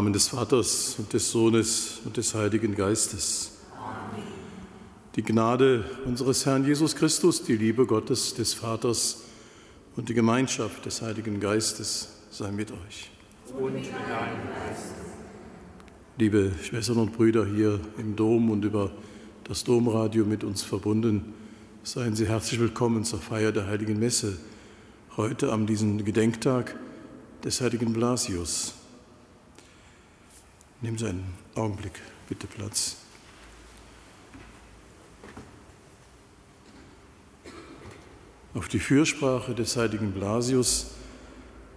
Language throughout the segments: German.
Namen des Vaters und des Sohnes und des Heiligen Geistes. Amen. Die Gnade unseres Herrn Jesus Christus, die Liebe Gottes des Vaters und die Gemeinschaft des Heiligen Geistes sei mit euch. Und mit deinem Geist. Liebe Schwestern und Brüder hier im Dom und über das Domradio mit uns verbunden, seien Sie herzlich willkommen zur Feier der Heiligen Messe, heute am diesen Gedenktag des heiligen Blasius. Nehmen Sie einen Augenblick bitte Platz. Auf die Fürsprache des heiligen Blasius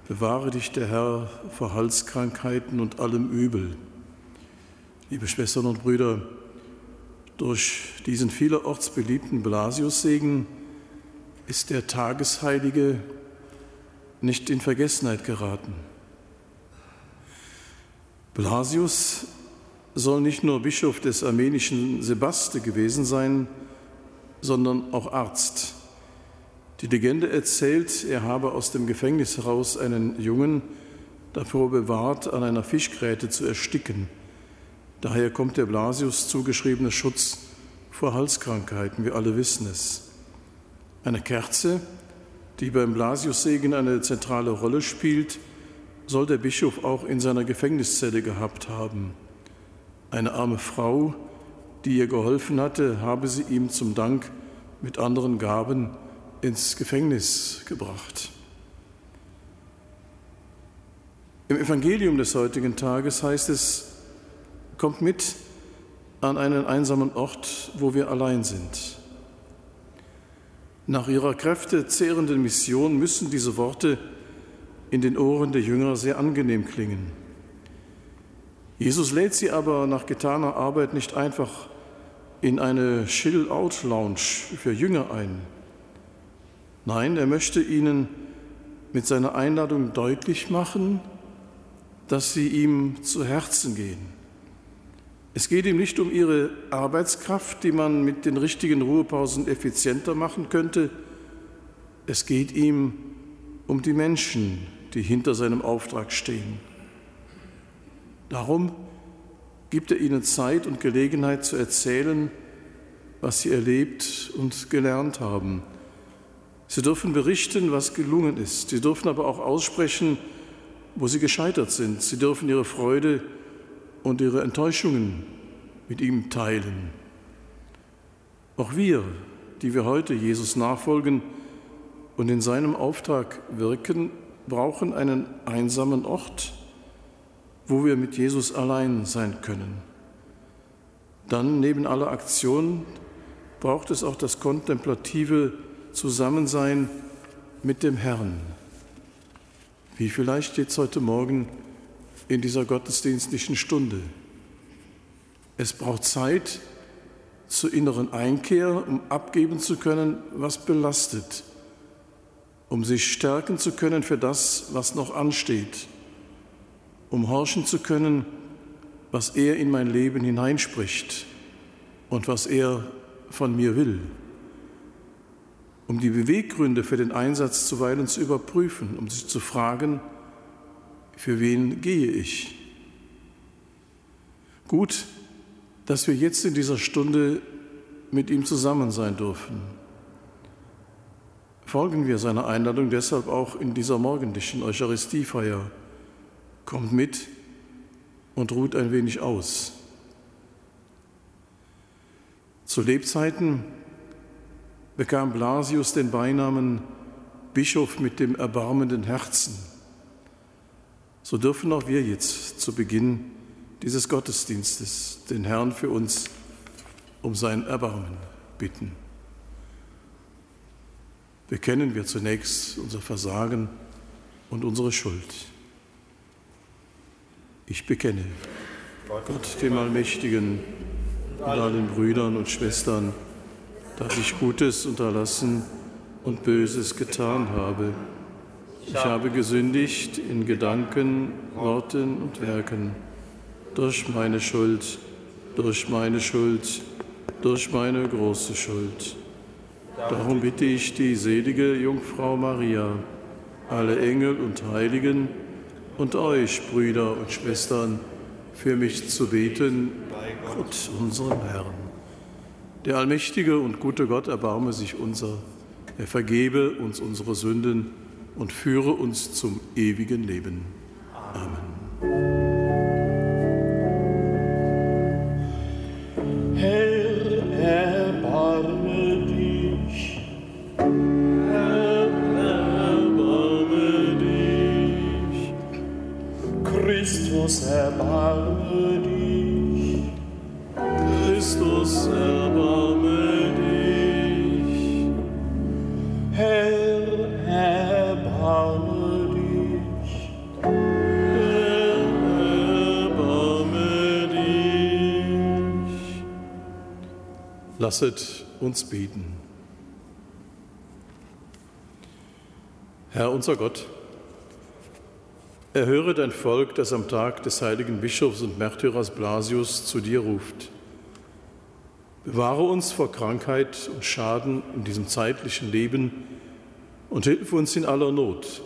bewahre dich der Herr vor Halskrankheiten und allem Übel. Liebe Schwestern und Brüder, durch diesen vielerorts beliebten Blasiussegen ist der Tagesheilige nicht in Vergessenheit geraten. Blasius soll nicht nur Bischof des armenischen Sebaste gewesen sein, sondern auch Arzt. Die Legende erzählt, er habe aus dem Gefängnis heraus einen Jungen davor bewahrt, an einer Fischgräte zu ersticken. Daher kommt der Blasius zugeschriebene Schutz vor Halskrankheiten, wir alle wissen es. Eine Kerze, die beim Blasiussegen eine zentrale Rolle spielt, soll der Bischof auch in seiner Gefängniszelle gehabt haben. Eine arme Frau, die ihr geholfen hatte, habe sie ihm zum Dank mit anderen Gaben ins Gefängnis gebracht. Im Evangelium des heutigen Tages heißt es, kommt mit an einen einsamen Ort, wo wir allein sind. Nach ihrer kräftezehrenden Mission müssen diese Worte in den Ohren der Jünger sehr angenehm klingen. Jesus lädt sie aber nach getaner Arbeit nicht einfach in eine Chill-Out-Lounge für Jünger ein. Nein, er möchte ihnen mit seiner Einladung deutlich machen, dass sie ihm zu Herzen gehen. Es geht ihm nicht um ihre Arbeitskraft, die man mit den richtigen Ruhepausen effizienter machen könnte. Es geht ihm um die Menschen, die hinter seinem Auftrag stehen. Darum gibt er ihnen Zeit und Gelegenheit zu erzählen, was sie erlebt und gelernt haben. Sie dürfen berichten, was gelungen ist. Sie dürfen aber auch aussprechen, wo sie gescheitert sind. Sie dürfen ihre Freude und ihre Enttäuschungen mit ihm teilen. Auch wir, die wir heute Jesus nachfolgen und in seinem Auftrag wirken, brauchen einen einsamen Ort, wo wir mit Jesus allein sein können. Dann neben aller Aktion braucht es auch das kontemplative Zusammensein mit dem Herrn, wie vielleicht jetzt heute Morgen in dieser gottesdienstlichen Stunde. Es braucht Zeit zur inneren Einkehr, um abgeben zu können, was belastet, um sich stärken zu können für das, was noch ansteht, um horchen zu können, was er in mein Leben hineinspricht und was er von mir will, um die Beweggründe für den Einsatz zuweilen zu überprüfen, um sich zu fragen, für wen gehe ich? Gut, dass wir jetzt in dieser Stunde mit ihm zusammen sein dürfen. Folgen wir seiner Einladung deshalb auch in dieser morgendlichen Eucharistiefeier. Kommt mit und ruht ein wenig aus. Zu Lebzeiten bekam Blasius den Beinamen Bischof mit dem erbarmenden Herzen. So dürfen auch wir jetzt zu Beginn dieses Gottesdienstes den Herrn für uns um sein Erbarmen bitten. Bekennen wir zunächst unser Versagen und unsere Schuld. Ich bekenne Gott, dem Allmächtigen und allen Brüdern und Schwestern, dass ich Gutes unterlassen und Böses getan habe ich habe gesündigt in Gedanken, Worten und Werken, durch meine Schuld, durch meine Schuld, durch meine große Schuld. Darum bitte ich die selige Jungfrau Maria, alle Engel und Heiligen und euch, Brüder und Schwestern, für mich zu beten, bei Gott, unserem Herrn. Der allmächtige und gute Gott erbarme sich unser, er vergebe uns unsere Sünden und führe uns zum ewigen Leben. Amen. Christus, erbarme dich. Christus, erbarme dich. Herr, erbarme dich. Herr, erbarme dich. Lasset uns beten. Herr unser Gott, Erhöre dein Volk, das am Tag des heiligen Bischofs und Märtyrers Blasius zu dir ruft. Bewahre uns vor Krankheit und Schaden in diesem zeitlichen Leben und hilf uns in aller Not,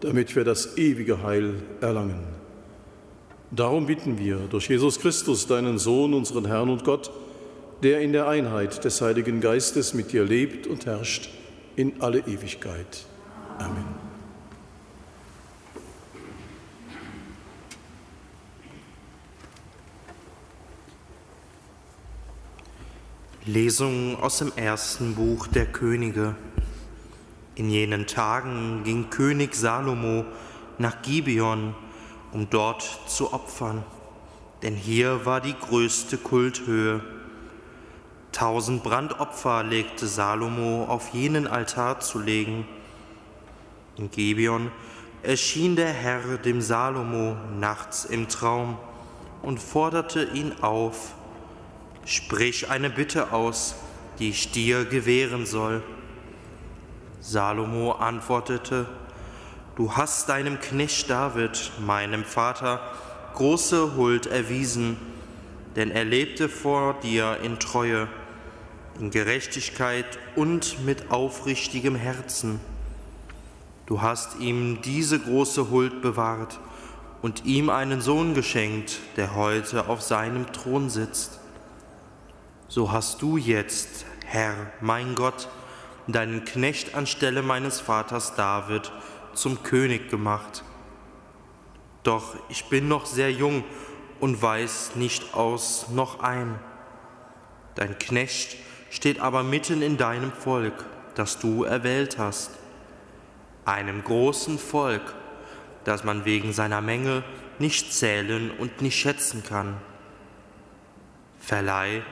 damit wir das ewige Heil erlangen. Darum bitten wir durch Jesus Christus, deinen Sohn, unseren Herrn und Gott, der in der Einheit des Heiligen Geistes mit dir lebt und herrscht in alle Ewigkeit. Amen. Lesung aus dem ersten Buch der Könige. In jenen Tagen ging König Salomo nach Gibeon, um dort zu opfern, denn hier war die größte Kulthöhe. Tausend Brandopfer legte Salomo auf jenen Altar zu legen. In Gibeon erschien der Herr dem Salomo nachts im Traum und forderte ihn auf, Sprich eine Bitte aus, die ich dir gewähren soll. Salomo antwortete, Du hast deinem Knecht David, meinem Vater, große Huld erwiesen, denn er lebte vor dir in Treue, in Gerechtigkeit und mit aufrichtigem Herzen. Du hast ihm diese große Huld bewahrt und ihm einen Sohn geschenkt, der heute auf seinem Thron sitzt so hast du jetzt, Herr, mein Gott, deinen Knecht anstelle meines Vaters David zum König gemacht. Doch ich bin noch sehr jung und weiß nicht aus noch ein. Dein Knecht steht aber mitten in deinem Volk, das du erwählt hast, einem großen Volk, das man wegen seiner Menge nicht zählen und nicht schätzen kann. Verleih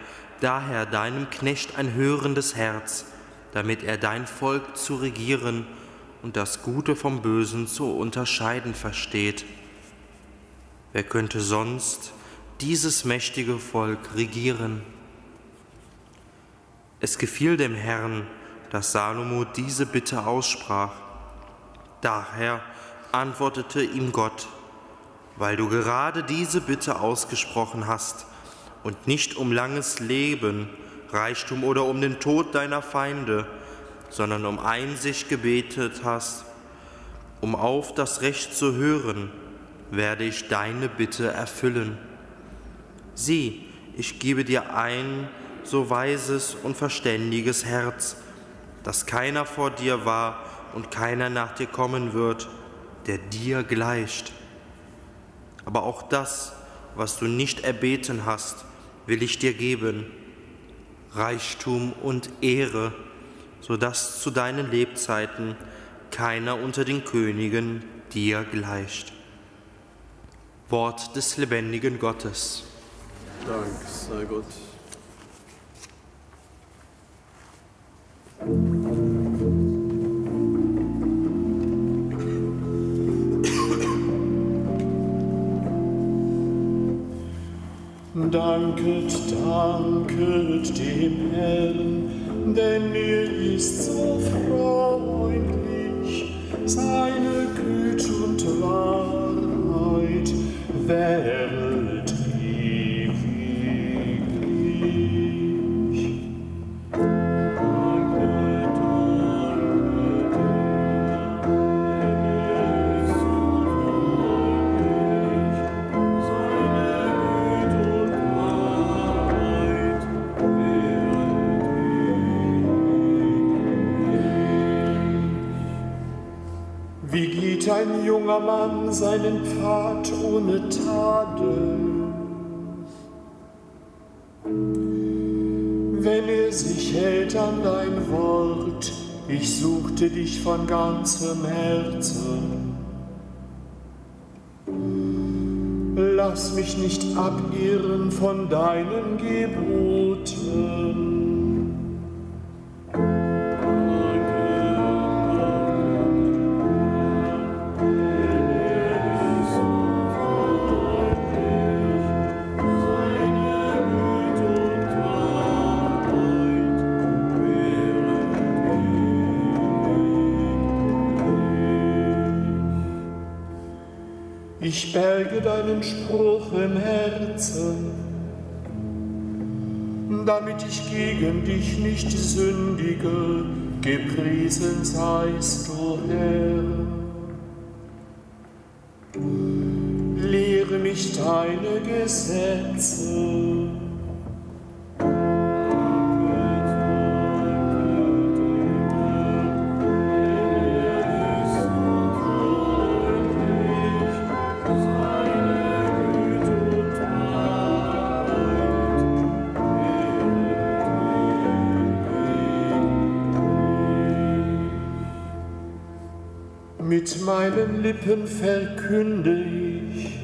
daher deinem Knecht ein hörendes Herz, damit er dein Volk zu regieren und das Gute vom Bösen zu unterscheiden versteht. Wer könnte sonst dieses mächtige Volk regieren? Es gefiel dem Herrn, dass Salomo diese Bitte aussprach. Daher antwortete ihm Gott, weil du gerade diese Bitte ausgesprochen hast, und nicht um langes Leben, Reichtum oder um den Tod deiner Feinde, sondern um Einsicht gebetet hast, um auf das Recht zu hören, werde ich deine Bitte erfüllen. Sieh, ich gebe dir ein so weises und verständiges Herz, dass keiner vor dir war und keiner nach dir kommen wird, der dir gleicht. Aber auch das, was du nicht erbeten hast, will ich dir geben, Reichtum und Ehre, so dass zu deinen Lebzeiten keiner unter den Königen dir gleicht. Wort des lebendigen Gottes. Dank sei Gott. Danket, danket dem Herrn, denn er ist so freundlich, seine Güte und Wahrheit seinen Pfad ohne Tadel. Wenn er sich hält an dein Wort, ich suchte dich von ganzem Herzen. Lass mich nicht abirren von deinen Geboten. Ich berge deinen Spruch im Herzen, damit ich gegen dich nicht sündige, gepriesen seist du, Herr. Lehre mich deine Gesetze. Lippen verkünde ich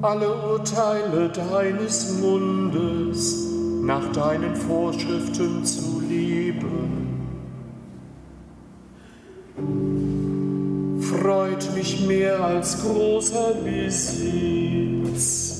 alle Urteile deines Mundes nach deinen Vorschriften zu leben. Freut mich mehr als großer Besitz.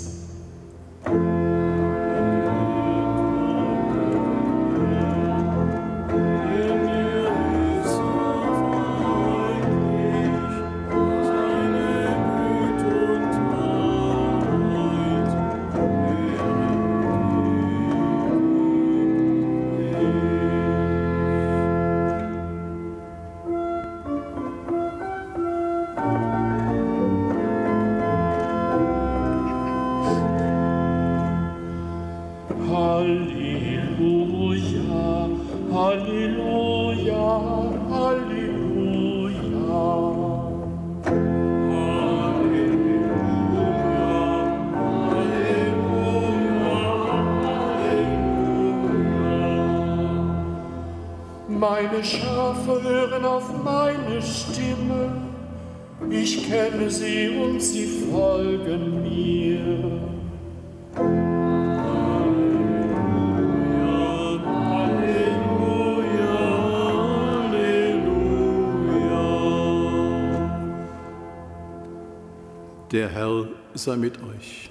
Der Herr sei mit euch.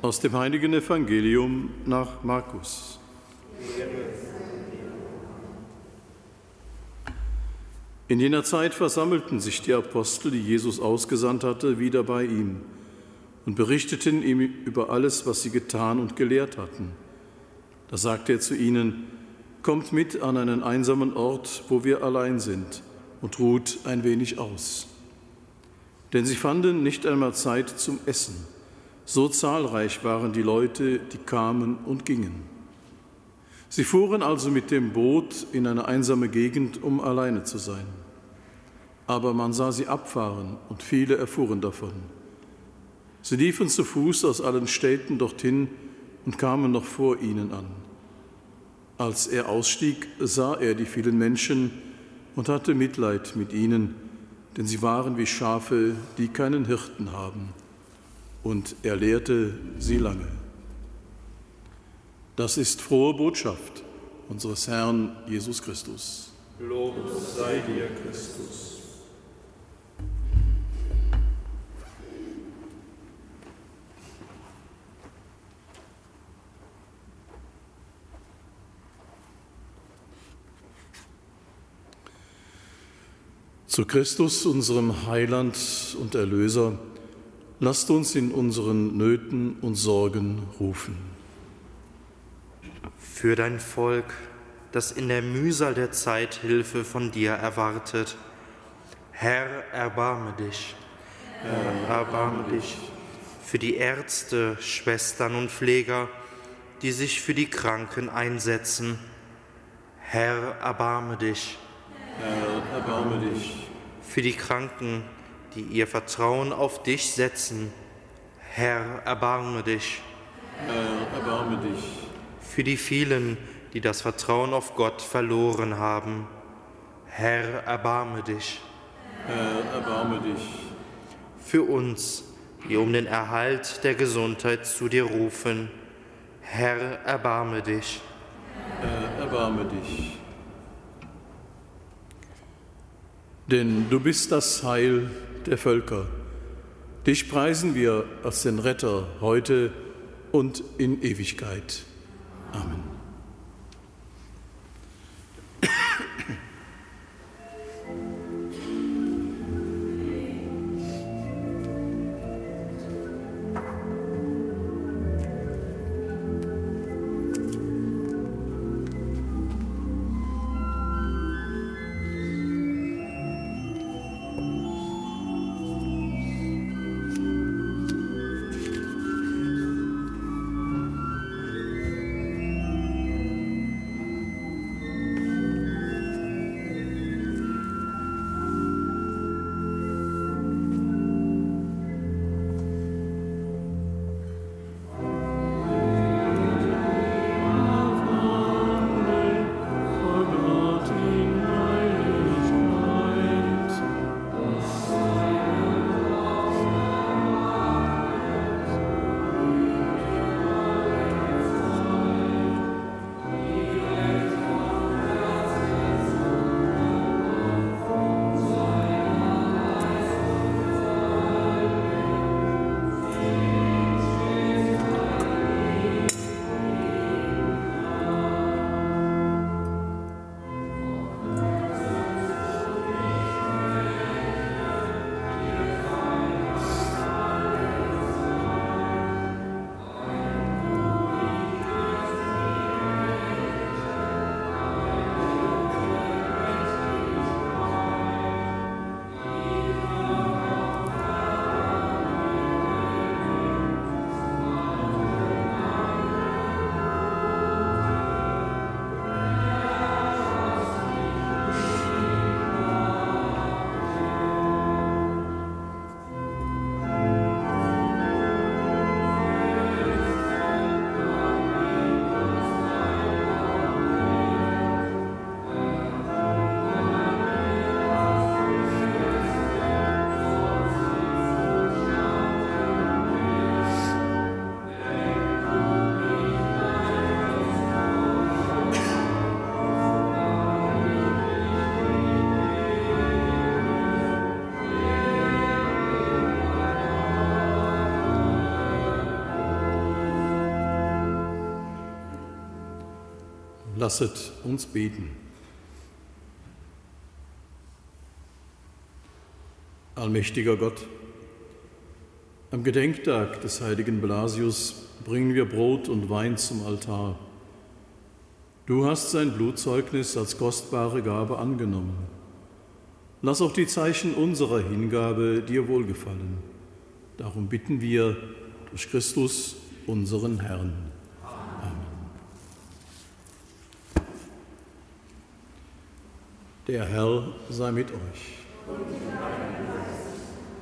Aus dem heiligen Evangelium nach Markus. In jener Zeit versammelten sich die Apostel, die Jesus ausgesandt hatte, wieder bei ihm und berichteten ihm über alles, was sie getan und gelehrt hatten. Da sagte er zu ihnen, Kommt mit an einen einsamen Ort, wo wir allein sind, und ruht ein wenig aus. Denn sie fanden nicht einmal Zeit zum Essen. So zahlreich waren die Leute, die kamen und gingen. Sie fuhren also mit dem Boot in eine einsame Gegend, um alleine zu sein. Aber man sah sie abfahren und viele erfuhren davon. Sie liefen zu Fuß aus allen Städten dorthin und kamen noch vor ihnen an. Als er ausstieg, sah er die vielen Menschen und hatte Mitleid mit ihnen, denn sie waren wie Schafe, die keinen Hirten haben. Und er lehrte sie lange. Das ist frohe Botschaft unseres Herrn Jesus Christus. Lob sei dir, Christus. Zu Christus, unserem Heiland und Erlöser, lasst uns in unseren Nöten und Sorgen rufen. Für dein Volk, das in der Mühsal der Zeit Hilfe von dir erwartet. Herr, erbarme dich. Herr, erbarme dich. Für die Ärzte, Schwestern und Pfleger, die sich für die Kranken einsetzen. Herr, erbarme dich. Herr, erbarme dich. Für die Kranken, die ihr Vertrauen auf dich setzen, Herr, erbarme dich. Herr, erbarme dich. Für die vielen, die das Vertrauen auf Gott verloren haben, Herr, erbarme dich. Herr, erbarme dich. Für uns, die um den Erhalt der Gesundheit zu dir rufen, Herr, erbarme dich. Herr, erbarme dich. Denn du bist das Heil der Völker. Dich preisen wir als den Retter heute und in Ewigkeit. Amen. Lasset uns beten. Allmächtiger Gott, am Gedenktag des heiligen Blasius bringen wir Brot und Wein zum Altar. Du hast sein Blutzeugnis als kostbare Gabe angenommen. Lass auch die Zeichen unserer Hingabe dir wohlgefallen. Darum bitten wir durch Christus, unseren Herrn. Der Herr sei mit euch.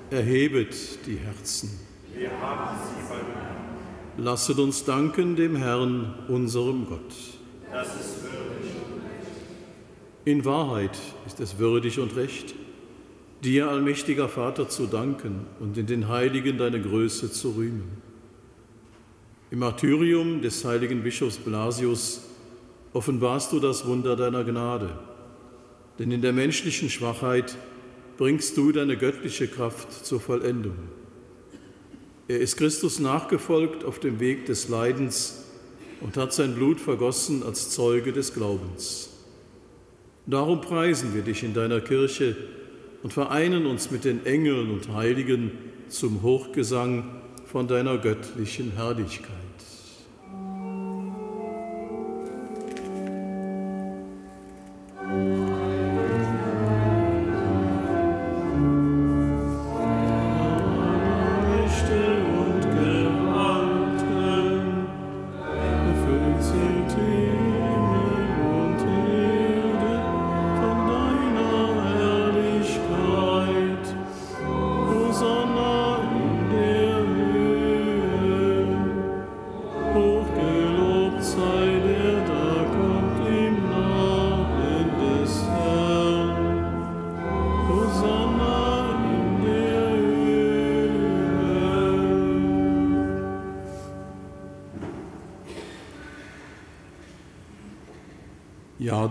Erhebet die Herzen. Lasset uns danken dem Herrn, unserem Gott. Das ist würdig und recht. In Wahrheit ist es würdig und recht, dir, allmächtiger Vater, zu danken und in den Heiligen deine Größe zu rühmen. Im Martyrium des heiligen Bischofs Blasius offenbarst du das Wunder deiner Gnade denn in der menschlichen Schwachheit bringst du deine göttliche Kraft zur Vollendung. Er ist Christus nachgefolgt auf dem Weg des Leidens und hat sein Blut vergossen als Zeuge des Glaubens. Darum preisen wir dich in deiner Kirche und vereinen uns mit den Engeln und Heiligen zum Hochgesang von deiner göttlichen Herrlichkeit.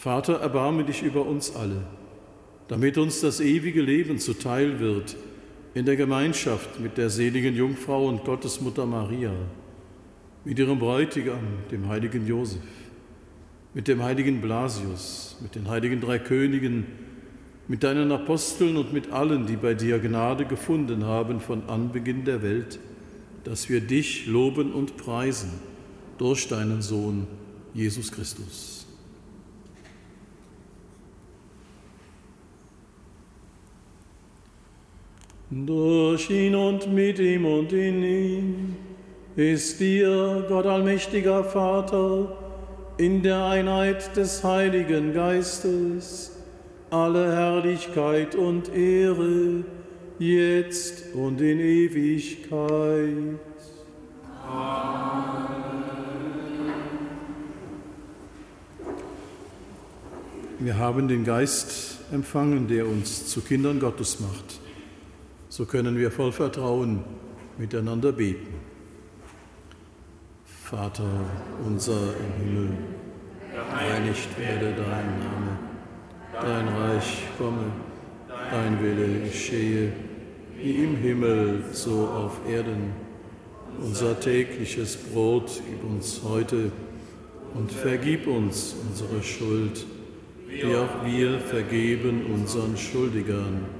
Vater, erbarme dich über uns alle, damit uns das ewige Leben zuteil wird in der Gemeinschaft mit der seligen Jungfrau und Gottesmutter Maria, mit ihrem Bräutigam, dem heiligen Josef, mit dem heiligen Blasius, mit den heiligen drei Königen, mit deinen Aposteln und mit allen, die bei dir Gnade gefunden haben von Anbeginn der Welt, dass wir dich loben und preisen durch deinen Sohn Jesus Christus. Durch ihn und mit ihm und in ihm ist dir, Gott allmächtiger Vater, in der Einheit des Heiligen Geistes alle Herrlichkeit und Ehre, jetzt und in Ewigkeit. Amen. Wir haben den Geist empfangen, der uns zu Kindern Gottes macht so können wir voll Vertrauen miteinander beten. Vater unser im Himmel, geheiligt werde dein Name, dein Reich komme, dein Wille geschehe, wie im Himmel, so auf Erden. Unser tägliches Brot gib uns heute und vergib uns unsere Schuld, wie auch wir vergeben unseren Schuldigern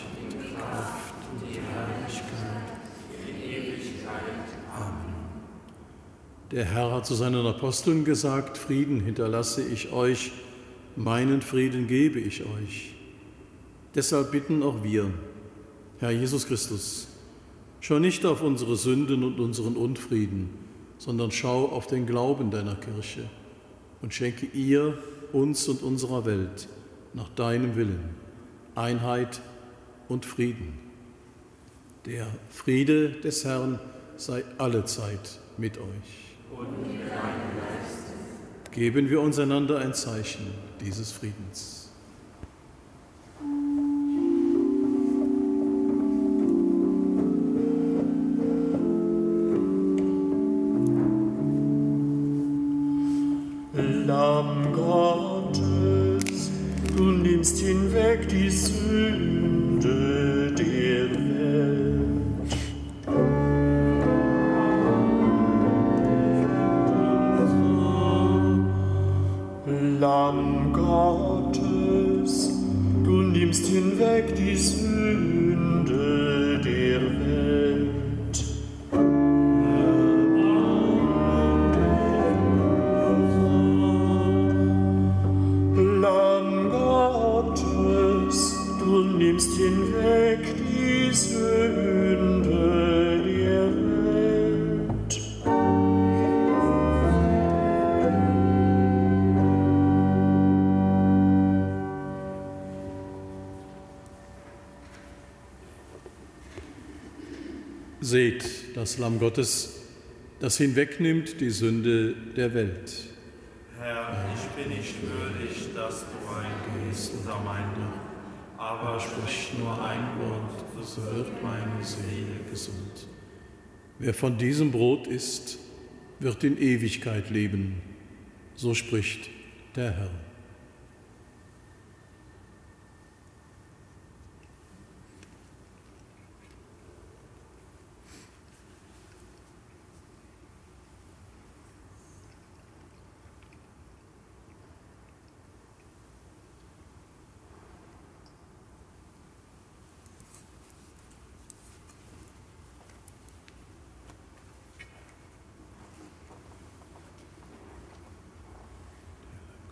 Kraft und die Herrlichkeit in Ewigkeit. Amen. Der Herr hat zu seinen Aposteln gesagt, Frieden hinterlasse ich euch, meinen Frieden gebe ich euch. Deshalb bitten auch wir, Herr Jesus Christus, schau nicht auf unsere Sünden und unseren Unfrieden, sondern schau auf den Glauben deiner Kirche und schenke ihr, uns und unserer Welt nach deinem Willen Einheit und Frieden. Der Friede des Herrn sei allezeit mit euch. Und mit. Geben wir uns einander ein Zeichen dieses Friedens. Das Lamm Gottes, das hinwegnimmt die Sünde der Welt. Herr, ich bin nicht würdig, dass du eingehst unter mein Dach, aber sprich nur ein Wort, so wird meine Seele gesund. Wer von diesem Brot isst, wird in Ewigkeit leben. So spricht der Herr.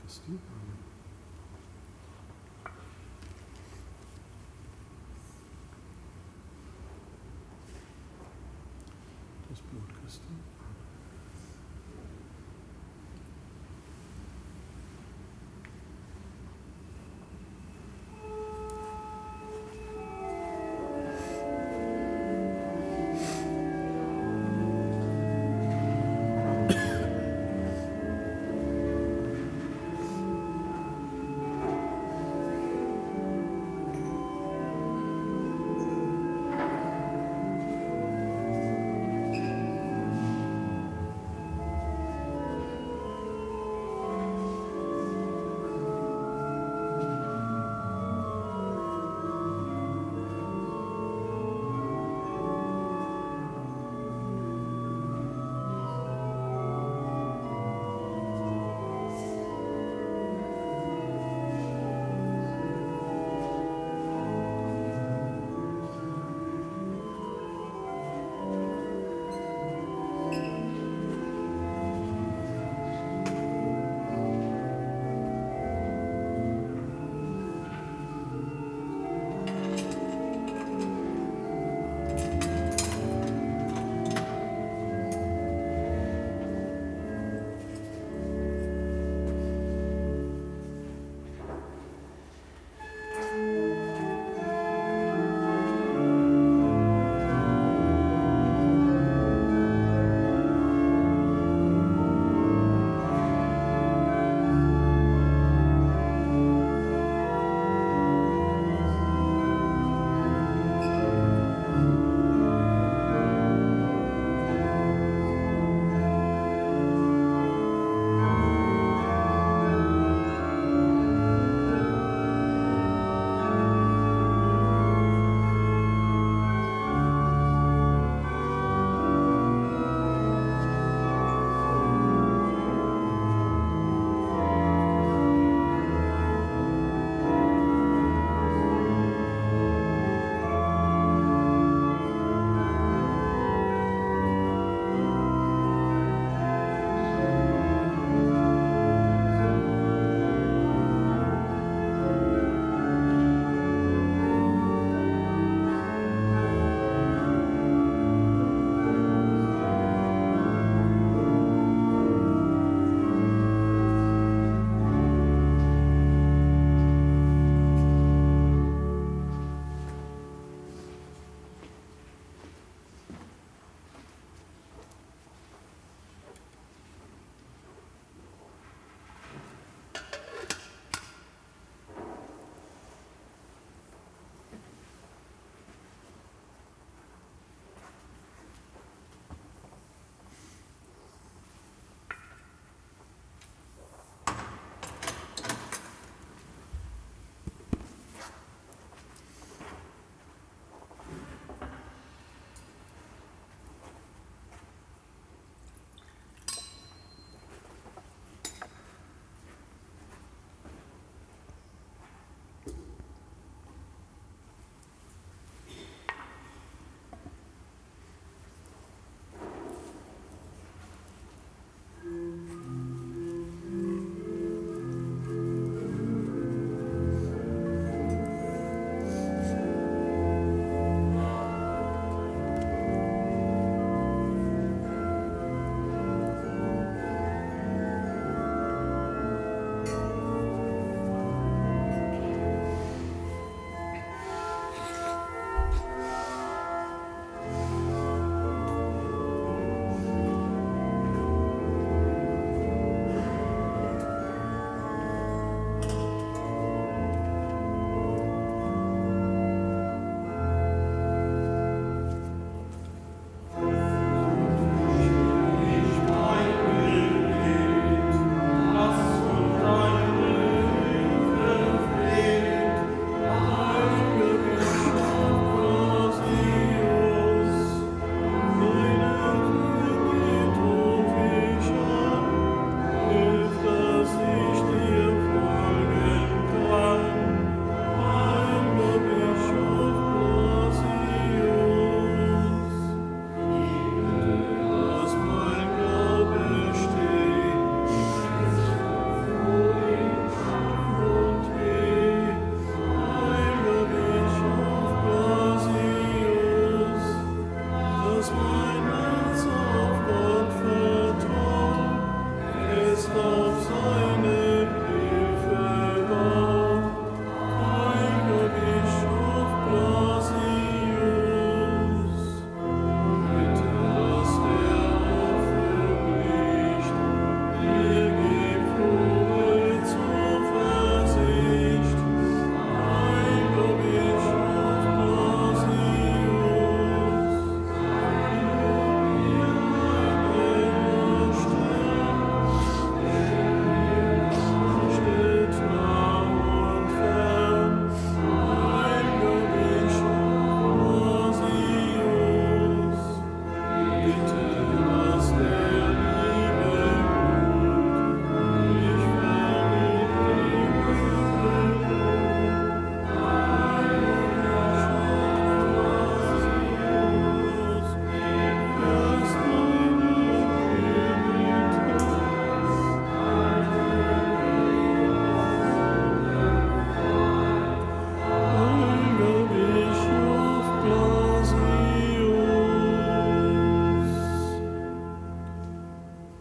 Christi. Das Blut Christi.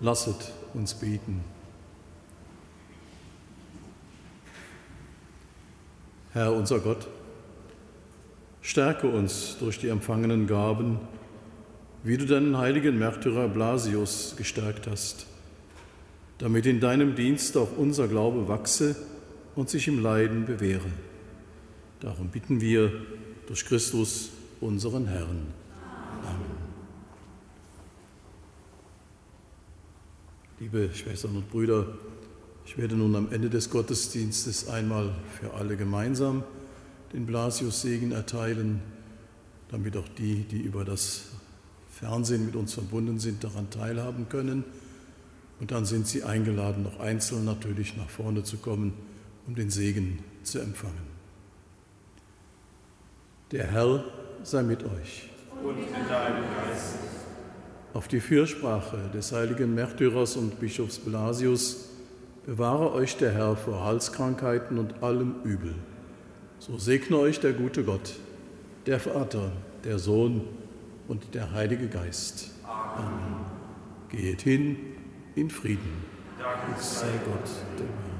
Lasset uns beten. Herr unser Gott, stärke uns durch die empfangenen Gaben, wie du deinen heiligen Märtyrer Blasius gestärkt hast, damit in deinem Dienst auch unser Glaube wachse und sich im Leiden bewähre. Darum bitten wir durch Christus, unseren Herrn. Liebe Schwestern und Brüder, ich werde nun am Ende des Gottesdienstes einmal für alle gemeinsam den Blasius-Segen erteilen, damit auch die, die über das Fernsehen mit uns verbunden sind, daran teilhaben können. Und dann sind sie eingeladen, noch einzeln natürlich nach vorne zu kommen, um den Segen zu empfangen. Der Herr sei mit euch. Und mit deinem Geist auf die Fürsprache des heiligen Märtyrers und Bischofs Blasius bewahre euch der Herr vor Halskrankheiten und allem Übel. So segne euch der gute Gott, der Vater, der Sohn und der Heilige Geist. Amen. Geht hin in Frieden. Dank sei Gott, dem Herrn.